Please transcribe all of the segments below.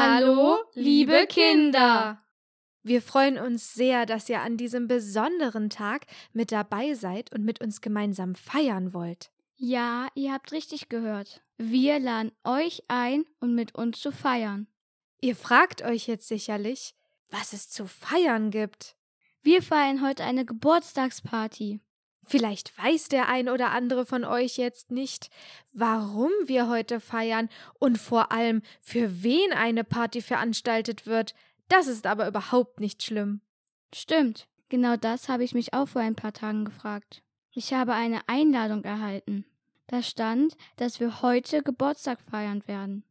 Hallo, liebe Kinder! Wir freuen uns sehr, dass ihr an diesem besonderen Tag mit dabei seid und mit uns gemeinsam feiern wollt. Ja, ihr habt richtig gehört. Wir laden euch ein, um mit uns zu feiern. Ihr fragt euch jetzt sicherlich, was es zu feiern gibt. Wir feiern heute eine Geburtstagsparty. Vielleicht weiß der ein oder andere von euch jetzt nicht, warum wir heute feiern und vor allem, für wen eine Party veranstaltet wird. Das ist aber überhaupt nicht schlimm. Stimmt, genau das habe ich mich auch vor ein paar Tagen gefragt. Ich habe eine Einladung erhalten. Da stand, dass wir heute Geburtstag feiern werden.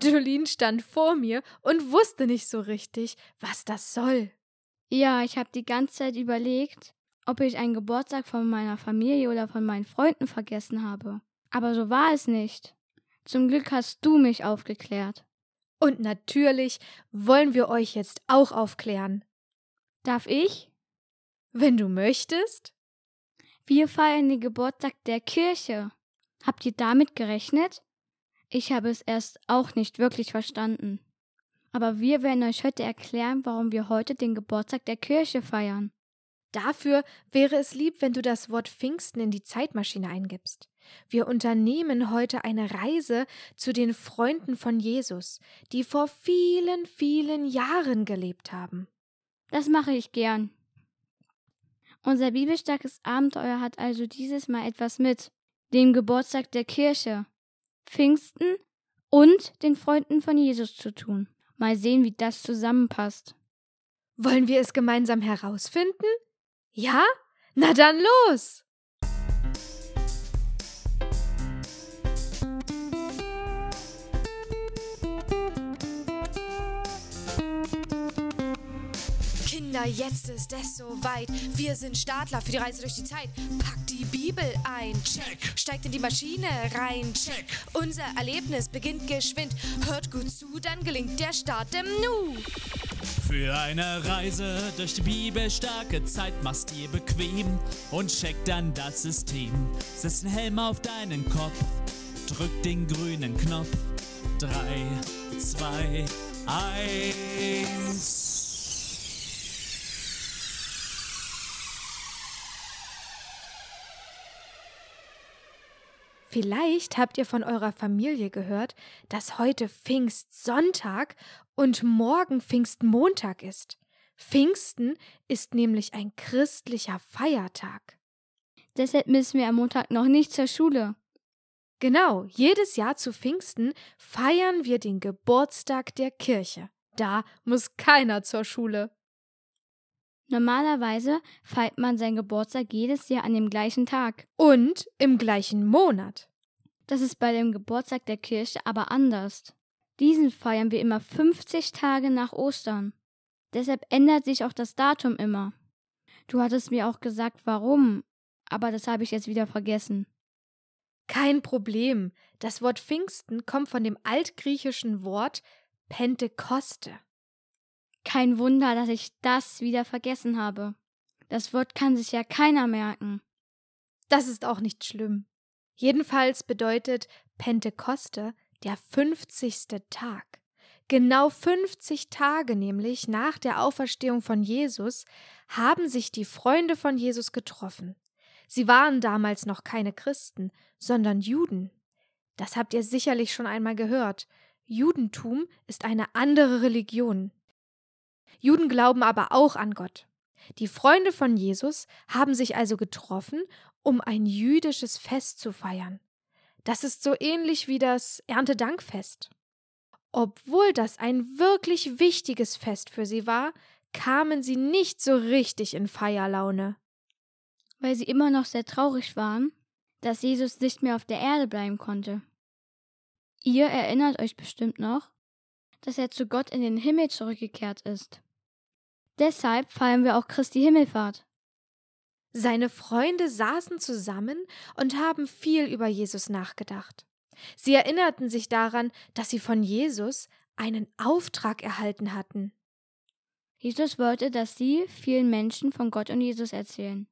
Jolene stand vor mir und wusste nicht so richtig, was das soll. Ja, ich habe die ganze Zeit überlegt, ob ich einen Geburtstag von meiner Familie oder von meinen Freunden vergessen habe. Aber so war es nicht. Zum Glück hast du mich aufgeklärt. Und natürlich wollen wir euch jetzt auch aufklären. Darf ich? Wenn du möchtest. Wir feiern den Geburtstag der Kirche. Habt ihr damit gerechnet? Ich habe es erst auch nicht wirklich verstanden. Aber wir werden euch heute erklären, warum wir heute den Geburtstag der Kirche feiern. Dafür wäre es lieb, wenn du das Wort Pfingsten in die Zeitmaschine eingibst. Wir unternehmen heute eine Reise zu den Freunden von Jesus, die vor vielen, vielen Jahren gelebt haben. Das mache ich gern. Unser bibelstarkes Abenteuer hat also dieses Mal etwas mit dem Geburtstag der Kirche, Pfingsten und den Freunden von Jesus zu tun. Mal sehen, wie das zusammenpasst. Wollen wir es gemeinsam herausfinden? Ja? Na dann los! Kinder, jetzt ist es soweit. Wir sind Startler für die Reise durch die Zeit. Packt die Bibel ein. Check. Steigt in die Maschine rein. Check. Unser Erlebnis beginnt geschwind. Hört gut zu, dann gelingt der Start im Nu. Für eine Reise durch die bibelstarke Zeit machst dir bequem und check dann das System. Setz einen Helm auf deinen Kopf, drück den grünen Knopf. Drei, zwei, eins. Vielleicht habt ihr von eurer Familie gehört, dass heute Pfingstsonntag und morgen Pfingstmontag ist. Pfingsten ist nämlich ein christlicher Feiertag. Deshalb müssen wir am Montag noch nicht zur Schule. Genau, jedes Jahr zu Pfingsten feiern wir den Geburtstag der Kirche. Da muss keiner zur Schule. Normalerweise feiert man seinen Geburtstag jedes Jahr an dem gleichen Tag. Und im gleichen Monat. Das ist bei dem Geburtstag der Kirche aber anders. Diesen feiern wir immer 50 Tage nach Ostern. Deshalb ändert sich auch das Datum immer. Du hattest mir auch gesagt, warum, aber das habe ich jetzt wieder vergessen. Kein Problem. Das Wort Pfingsten kommt von dem altgriechischen Wort Pentekoste. Kein Wunder, dass ich das wieder vergessen habe. Das Wort kann sich ja keiner merken. Das ist auch nicht schlimm. Jedenfalls bedeutet Pentekoste der 50. Tag. Genau 50 Tage nämlich nach der Auferstehung von Jesus haben sich die Freunde von Jesus getroffen. Sie waren damals noch keine Christen, sondern Juden. Das habt ihr sicherlich schon einmal gehört. Judentum ist eine andere Religion. Juden glauben aber auch an Gott. Die Freunde von Jesus haben sich also getroffen, um ein jüdisches Fest zu feiern. Das ist so ähnlich wie das Erntedankfest. Obwohl das ein wirklich wichtiges Fest für sie war, kamen sie nicht so richtig in Feierlaune. Weil sie immer noch sehr traurig waren, dass Jesus nicht mehr auf der Erde bleiben konnte. Ihr erinnert euch bestimmt noch, dass er zu Gott in den Himmel zurückgekehrt ist. Deshalb feiern wir auch Christi Himmelfahrt. Seine Freunde saßen zusammen und haben viel über Jesus nachgedacht. Sie erinnerten sich daran, dass sie von Jesus einen Auftrag erhalten hatten. Jesus wollte, dass sie vielen Menschen von Gott und Jesus erzählen.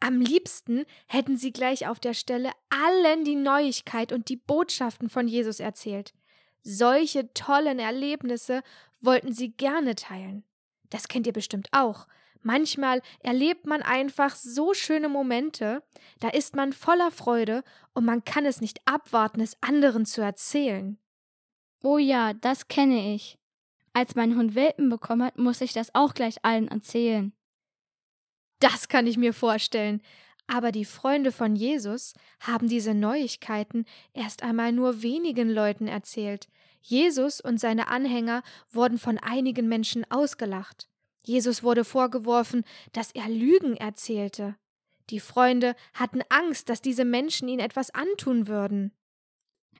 Am liebsten hätten sie gleich auf der Stelle allen die Neuigkeit und die Botschaften von Jesus erzählt. Solche tollen Erlebnisse wollten sie gerne teilen. Das kennt ihr bestimmt auch. Manchmal erlebt man einfach so schöne Momente, da ist man voller Freude und man kann es nicht abwarten, es anderen zu erzählen. Oh ja, das kenne ich. Als mein Hund Welpen bekommen hat, muss ich das auch gleich allen erzählen. Das kann ich mir vorstellen. Aber die Freunde von Jesus haben diese Neuigkeiten erst einmal nur wenigen Leuten erzählt. Jesus und seine Anhänger wurden von einigen Menschen ausgelacht. Jesus wurde vorgeworfen, dass er Lügen erzählte. Die Freunde hatten Angst, dass diese Menschen ihn etwas antun würden.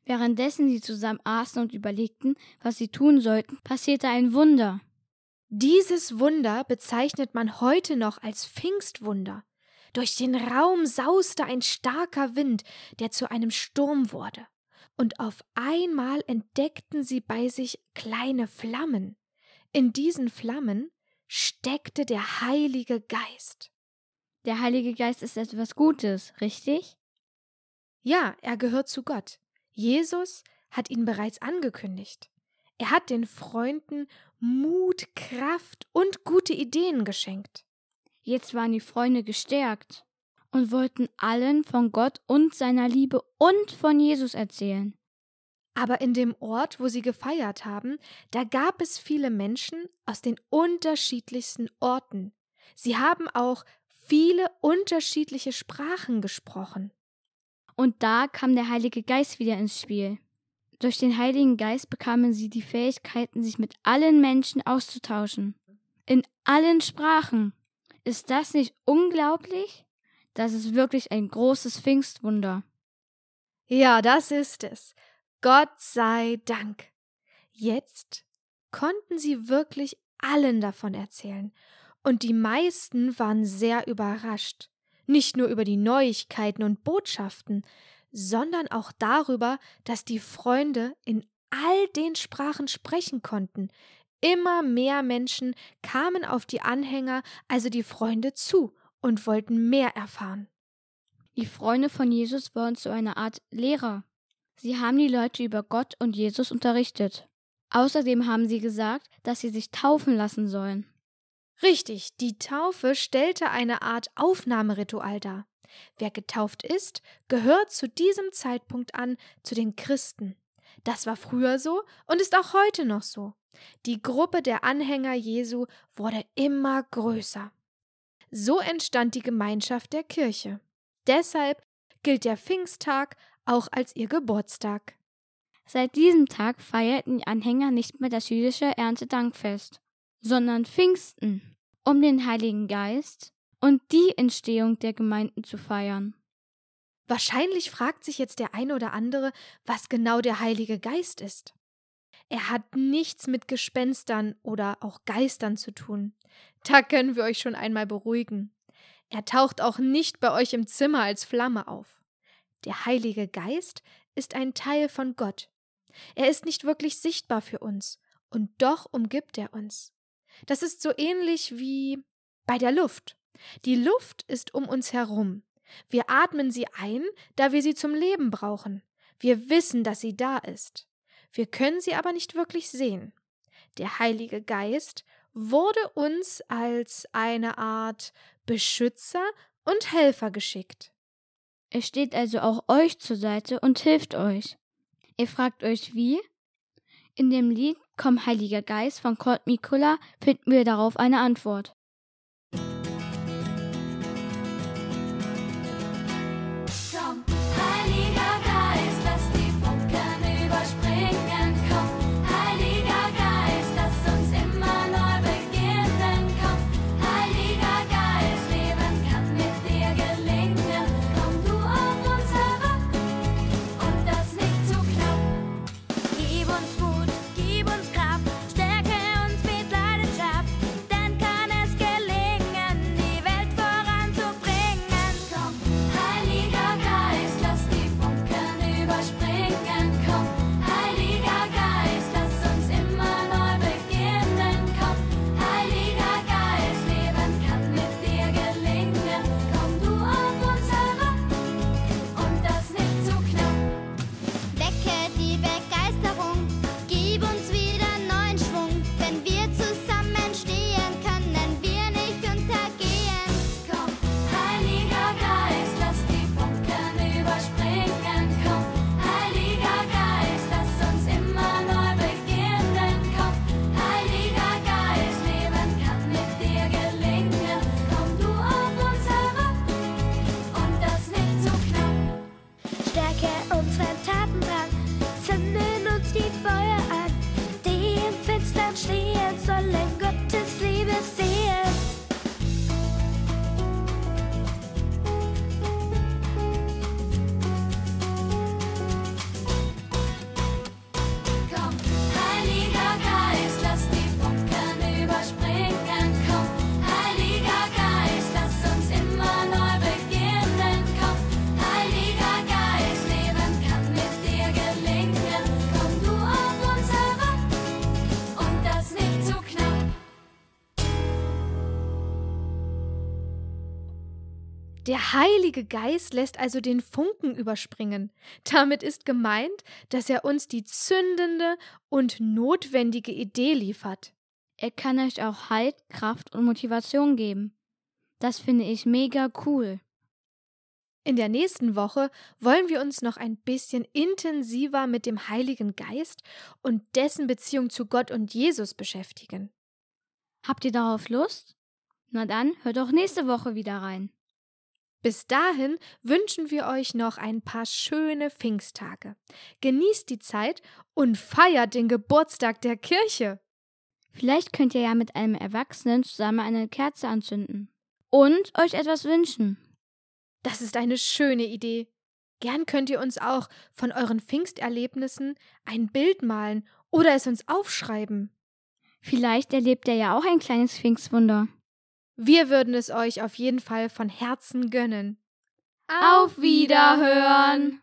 Währenddessen sie zusammen aßen und überlegten, was sie tun sollten, passierte ein Wunder. Dieses Wunder bezeichnet man heute noch als Pfingstwunder. Durch den Raum sauste ein starker Wind, der zu einem Sturm wurde. Und auf einmal entdeckten sie bei sich kleine Flammen. In diesen Flammen steckte der Heilige Geist. Der Heilige Geist ist etwas Gutes, richtig? Ja, er gehört zu Gott. Jesus hat ihn bereits angekündigt. Er hat den Freunden Mut, Kraft und gute Ideen geschenkt. Jetzt waren die Freunde gestärkt und wollten allen von Gott und seiner Liebe und von Jesus erzählen. Aber in dem Ort, wo sie gefeiert haben, da gab es viele Menschen aus den unterschiedlichsten Orten. Sie haben auch viele unterschiedliche Sprachen gesprochen. Und da kam der Heilige Geist wieder ins Spiel. Durch den Heiligen Geist bekamen sie die Fähigkeiten, sich mit allen Menschen auszutauschen. In allen Sprachen. Ist das nicht unglaublich? Das ist wirklich ein großes Pfingstwunder. Ja, das ist es. Gott sei Dank. Jetzt konnten sie wirklich allen davon erzählen, und die meisten waren sehr überrascht, nicht nur über die Neuigkeiten und Botschaften, sondern auch darüber, dass die Freunde in all den Sprachen sprechen konnten. Immer mehr Menschen kamen auf die Anhänger, also die Freunde, zu und wollten mehr erfahren. Die Freunde von Jesus waren zu einer Art Lehrer. Sie haben die Leute über Gott und Jesus unterrichtet. Außerdem haben sie gesagt, dass sie sich taufen lassen sollen. Richtig, die Taufe stellte eine Art Aufnahmeritual dar. Wer getauft ist, gehört zu diesem Zeitpunkt an zu den Christen. Das war früher so und ist auch heute noch so. Die Gruppe der Anhänger Jesu wurde immer größer. So entstand die Gemeinschaft der Kirche. Deshalb gilt der Pfingsttag auch als ihr Geburtstag. Seit diesem Tag feierten die Anhänger nicht mehr das jüdische Erntedankfest, sondern Pfingsten, um den Heiligen Geist und die Entstehung der Gemeinden zu feiern. Wahrscheinlich fragt sich jetzt der eine oder andere, was genau der Heilige Geist ist. Er hat nichts mit Gespenstern oder auch Geistern zu tun. Da können wir euch schon einmal beruhigen. Er taucht auch nicht bei euch im Zimmer als Flamme auf. Der Heilige Geist ist ein Teil von Gott. Er ist nicht wirklich sichtbar für uns, und doch umgibt er uns. Das ist so ähnlich wie bei der Luft. Die Luft ist um uns herum. Wir atmen sie ein, da wir sie zum Leben brauchen. Wir wissen, dass sie da ist. Wir können sie aber nicht wirklich sehen. Der Heilige Geist wurde uns als eine Art Beschützer und Helfer geschickt. Er steht also auch euch zur Seite und hilft euch. Ihr fragt euch wie? In dem Lied Komm Heiliger Geist von Kurt Mikula finden wir darauf eine Antwort. Der Heilige Geist lässt also den Funken überspringen. Damit ist gemeint, dass er uns die zündende und notwendige Idee liefert. Er kann euch auch Halt, Kraft und Motivation geben. Das finde ich mega cool. In der nächsten Woche wollen wir uns noch ein bisschen intensiver mit dem Heiligen Geist und dessen Beziehung zu Gott und Jesus beschäftigen. Habt ihr darauf Lust? Na dann, hört auch nächste Woche wieder rein. Bis dahin wünschen wir euch noch ein paar schöne Pfingsttage. Genießt die Zeit und feiert den Geburtstag der Kirche. Vielleicht könnt ihr ja mit einem Erwachsenen zusammen eine Kerze anzünden. Und euch etwas wünschen. Das ist eine schöne Idee. Gern könnt ihr uns auch von euren Pfingsterlebnissen ein Bild malen oder es uns aufschreiben. Vielleicht erlebt ihr ja auch ein kleines Pfingstwunder. Wir würden es euch auf jeden Fall von Herzen gönnen. Auf Wiederhören!